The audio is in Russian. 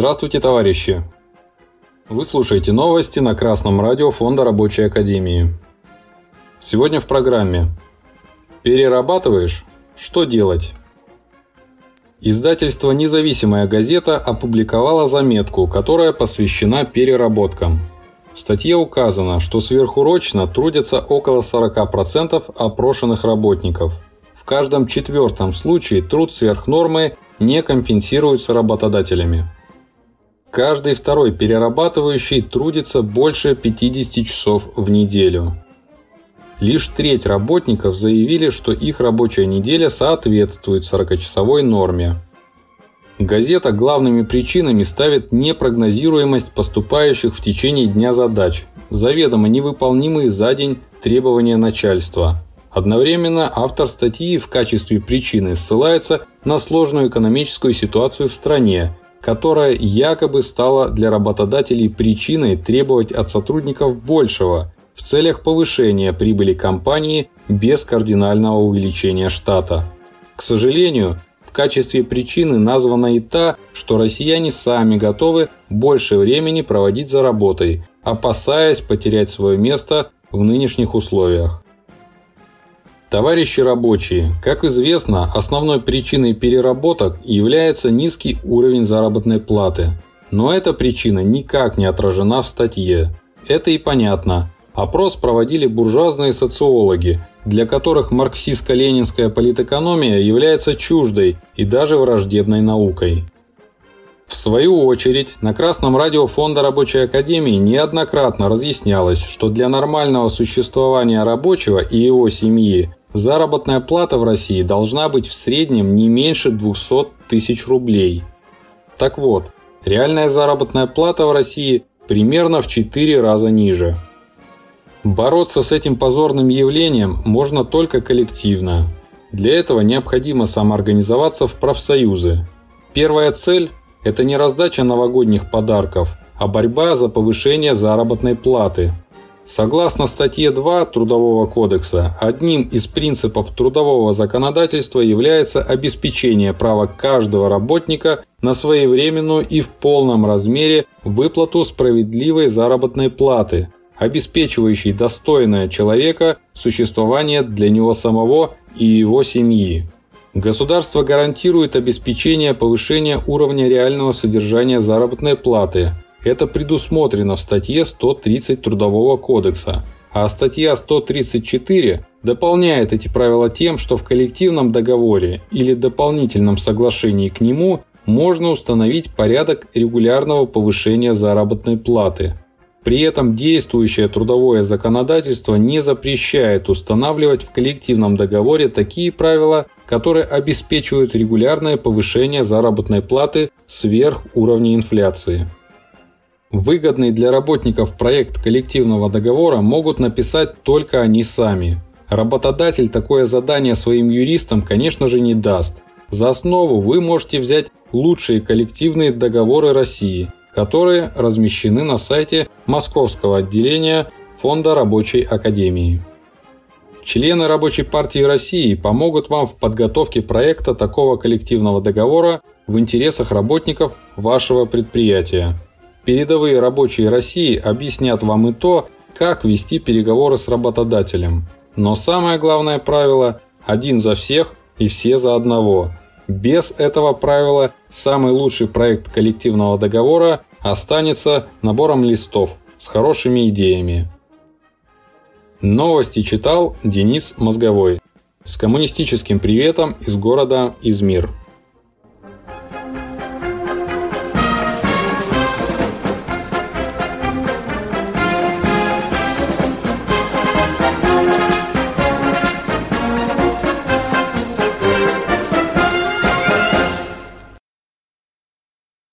Здравствуйте, товарищи! Вы слушаете новости на Красном радио Фонда Рабочей Академии. Сегодня в программе Перерабатываешь? Что делать? Издательство «Независимая газета» опубликовало заметку, которая посвящена переработкам. В статье указано, что сверхурочно трудятся около 40% опрошенных работников. В каждом четвертом случае труд сверх нормы не компенсируется работодателями. Каждый второй перерабатывающий трудится больше 50 часов в неделю. Лишь треть работников заявили, что их рабочая неделя соответствует 40-часовой норме. Газета главными причинами ставит непрогнозируемость поступающих в течение дня задач, заведомо невыполнимые за день требования начальства. Одновременно автор статьи в качестве причины ссылается на сложную экономическую ситуацию в стране, которая якобы стала для работодателей причиной требовать от сотрудников большего в целях повышения прибыли компании без кардинального увеличения штата. К сожалению, в качестве причины названа и та, что россияне сами готовы больше времени проводить за работой, опасаясь потерять свое место в нынешних условиях. Товарищи рабочие, как известно, основной причиной переработок является низкий уровень заработной платы. Но эта причина никак не отражена в статье. Это и понятно. Опрос проводили буржуазные социологи, для которых марксистско-ленинская политэкономия является чуждой и даже враждебной наукой. В свою очередь, на Красном радио Фонда Рабочей Академии неоднократно разъяснялось, что для нормального существования рабочего и его семьи Заработная плата в России должна быть в среднем не меньше 200 тысяч рублей. Так вот, реальная заработная плата в России примерно в 4 раза ниже. Бороться с этим позорным явлением можно только коллективно. Для этого необходимо самоорганизоваться в профсоюзы. Первая цель – это не раздача новогодних подарков, а борьба за повышение заработной платы – Согласно статье 2 Трудового кодекса, одним из принципов трудового законодательства является обеспечение права каждого работника на своевременную и в полном размере выплату справедливой заработной платы, обеспечивающей достойное человека существование для него самого и его семьи. Государство гарантирует обеспечение повышения уровня реального содержания заработной платы – это предусмотрено в статье 130 Трудового кодекса, а статья 134 дополняет эти правила тем, что в коллективном договоре или дополнительном соглашении к нему можно установить порядок регулярного повышения заработной платы. При этом действующее трудовое законодательство не запрещает устанавливать в коллективном договоре такие правила, которые обеспечивают регулярное повышение заработной платы сверх уровня инфляции. Выгодный для работников проект коллективного договора могут написать только они сами. Работодатель такое задание своим юристам, конечно же, не даст. За основу вы можете взять лучшие коллективные договоры России, которые размещены на сайте Московского отделения Фонда Рабочей Академии. Члены Рабочей партии России помогут вам в подготовке проекта такого коллективного договора в интересах работников вашего предприятия. Передовые рабочие России объяснят вам и то, как вести переговоры с работодателем. Но самое главное правило – один за всех и все за одного. Без этого правила самый лучший проект коллективного договора останется набором листов с хорошими идеями. Новости читал Денис Мозговой. С коммунистическим приветом из города Измир.